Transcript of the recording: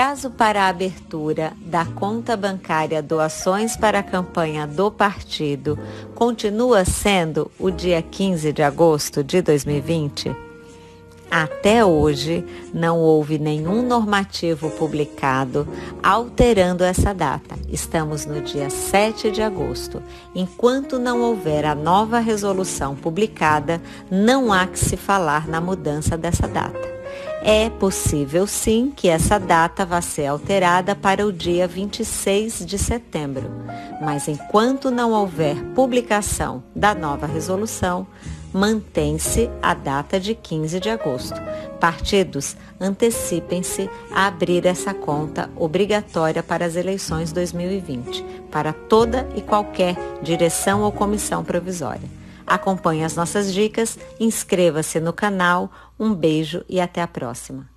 prazo para a abertura da conta bancária Doações para a campanha do partido continua sendo o dia 15 de agosto de 2020? Até hoje, não houve nenhum normativo publicado alterando essa data. Estamos no dia 7 de agosto. Enquanto não houver a nova resolução publicada, não há que se falar na mudança dessa data. É possível sim que essa data vá ser alterada para o dia 26 de setembro, mas enquanto não houver publicação da nova resolução, mantém-se a data de 15 de agosto. Partidos, antecipem-se a abrir essa conta obrigatória para as eleições 2020, para toda e qualquer direção ou comissão provisória. Acompanhe as nossas dicas, inscreva-se no canal, um beijo e até a próxima.